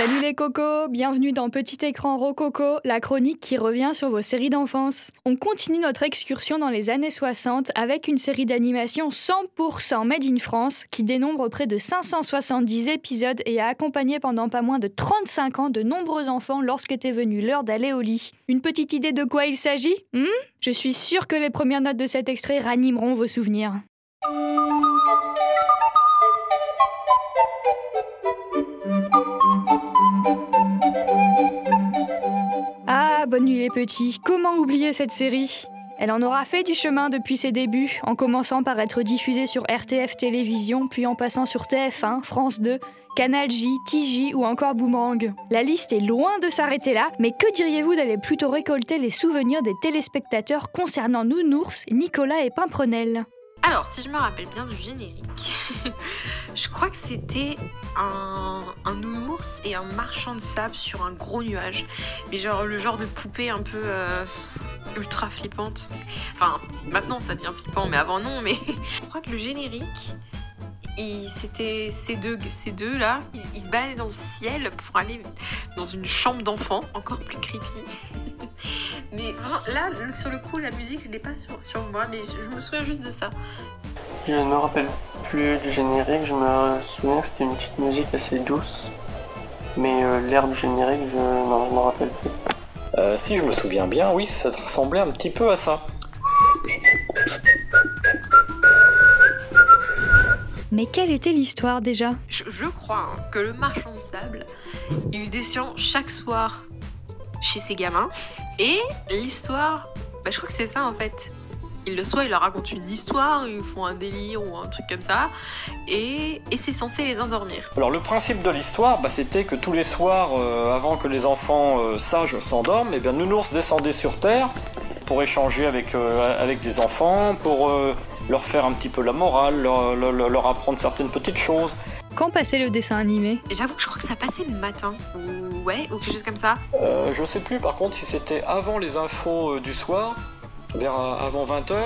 Salut les cocos, bienvenue dans Petit écran Rococo, la chronique qui revient sur vos séries d'enfance. On continue notre excursion dans les années 60 avec une série d'animation 100% made in France qui dénombre près de 570 épisodes et a accompagné pendant pas moins de 35 ans de nombreux enfants lorsqu'était venue l'heure d'aller au lit. Une petite idée de quoi il s'agit hmm? Je suis sûre que les premières notes de cet extrait ranimeront vos souvenirs. Les petits, comment oublier cette série? Elle en aura fait du chemin depuis ses débuts, en commençant par être diffusée sur RTF Télévision, puis en passant sur TF1, France 2, Canal J, TJ ou encore Boomerang. La liste est loin de s'arrêter là, mais que diriez-vous d'aller plutôt récolter les souvenirs des téléspectateurs concernant Nounours, Nicolas et Pimprenel? Alors, si je me rappelle bien du générique, je crois que c'était un, un, nounours et un marchand de sable sur un gros nuage. Mais genre le genre de poupée un peu euh, ultra flippante. Enfin, maintenant ça devient flippant, mais avant non. Mais je crois que le générique, c'était ces deux, là, ils, ils, se baladaient dans le ciel pour aller dans une chambre d'enfant, encore plus creepy. Mais là, sur le coup, la musique, je l'ai pas sur, sur, moi, mais je, me souviens juste de ça. Je ne me rappelle plus du générique, je me souviens que c'était une petite musique assez douce. Mais euh, l'air du générique, je ne me rappelle plus. Euh, si je me souviens bien, oui, ça ressemblait un petit peu à ça. Mais quelle était l'histoire déjà? Je, je, crois hein, que le marchand de sable, il descend chaque soir chez ses gamins. Et l'histoire, bah, je crois que c'est ça en fait. Il le soit, il leur raconte une histoire, ils font un délire ou un truc comme ça, et, et c'est censé les endormir. Alors le principe de l'histoire, bah, c'était que tous les soirs, euh, avant que les enfants euh, sages s'endorment, eh bien Nounours descendait sur Terre pour échanger avec, euh, avec des enfants, pour leur faire un petit peu la morale, leur apprendre certaines petites choses. Quand passait le dessin animé? J'avoue que je crois que ça passait le matin, ou ouais, ou quelque chose comme ça. Euh, je sais plus par contre si c'était avant les infos euh, du soir, vers avant 20h,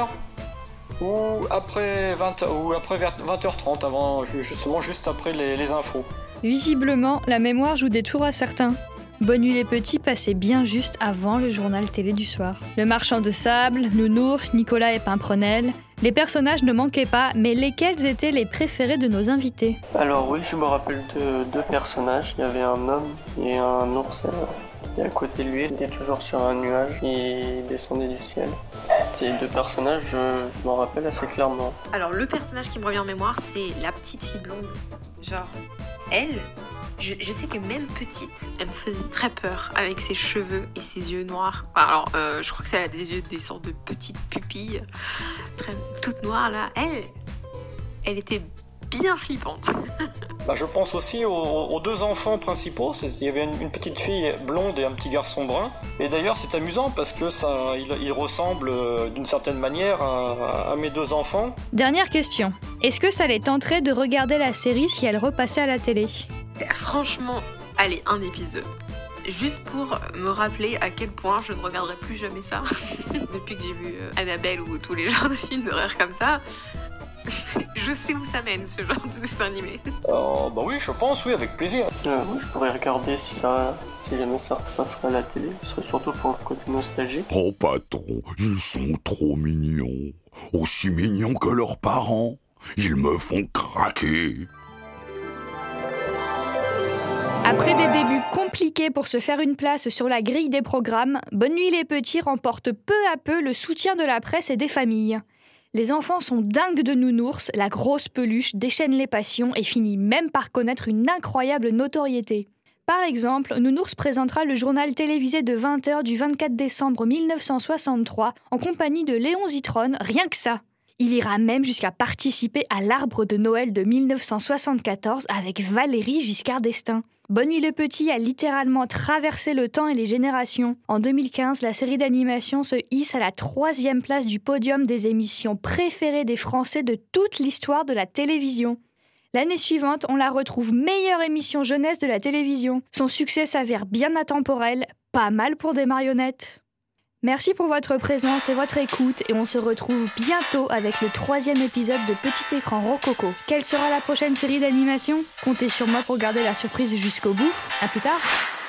ou après, 20, ou après 20h30, avant, justement juste après les, les infos. Visiblement, la mémoire joue des tours à certains. Bonne nuit les petits passait bien juste avant le journal télé du soir. Le marchand de sable, Nounours, Nicolas et Pimprenel. Les personnages ne manquaient pas, mais lesquels étaient les préférés de nos invités? Alors oui, je me rappelle de deux personnages. Il y avait un homme et un ours qui était à côté de lui. Il était toujours sur un nuage. Il descendait du ciel. Ces deux personnages, je m'en rappelle assez clairement. Alors le personnage qui me revient en mémoire, c'est la petite fille blonde. Genre, elle, je, je, sais que même petite, elle me faisait très peur avec ses cheveux et ses yeux noirs. Alors, euh, je crois que elle a des yeux, des sortes de petites pupilles, très, toutes noires là. Elle, elle était bien flippante. bah, je pense aussi aux, aux, deux enfants principaux. Il y avait une, une, petite fille blonde et un petit garçon brun. Et d'ailleurs, c'est amusant parce que ça, il, il ressemble euh, d'une certaine manière à, à, mes deux enfants. Dernière question. Est-ce que ça les tenterait de regarder la série si elle repassait à la télé? Franchement, allez, un épisode. Juste pour me rappeler à quel point je ne regarderai plus jamais ça. Depuis que j'ai vu euh, Annabelle ou tous les genres de films d'horreur comme ça, je sais où ça mène ce genre de dessin animé. Euh, bah oui, je pense, oui, avec plaisir. Euh, oui, je pourrais regarder si ça, si jamais ça repassera à la télé. Ce serait surtout pour le côté nostalgique. Oh patron, ils sont trop mignons. Aussi mignons que leurs parents. Ils me font craquer. Après des débuts compliqués pour se faire une place sur la grille des programmes, Bonne Nuit les Petits remporte peu à peu le soutien de la presse et des familles. Les enfants sont dingues de nounours, la grosse peluche déchaîne les passions et finit même par connaître une incroyable notoriété. Par exemple, Nounours présentera le journal télévisé de 20h du 24 décembre 1963 en compagnie de Léon Zitron, rien que ça. Il ira même jusqu'à participer à l'arbre de Noël de 1974 avec Valérie Giscard d'Estaing. Bonne nuit le petit a littéralement traversé le temps et les générations. En 2015, la série d'animation se hisse à la troisième place du podium des émissions préférées des Français de toute l'histoire de la télévision. L'année suivante, on la retrouve meilleure émission jeunesse de la télévision. Son succès s'avère bien intemporel, pas mal pour des marionnettes. Merci pour votre présence et votre écoute et on se retrouve bientôt avec le troisième épisode de Petit écran Rococo. Quelle sera la prochaine série d'animation? Comptez sur moi pour garder la surprise jusqu'au bout. À plus tard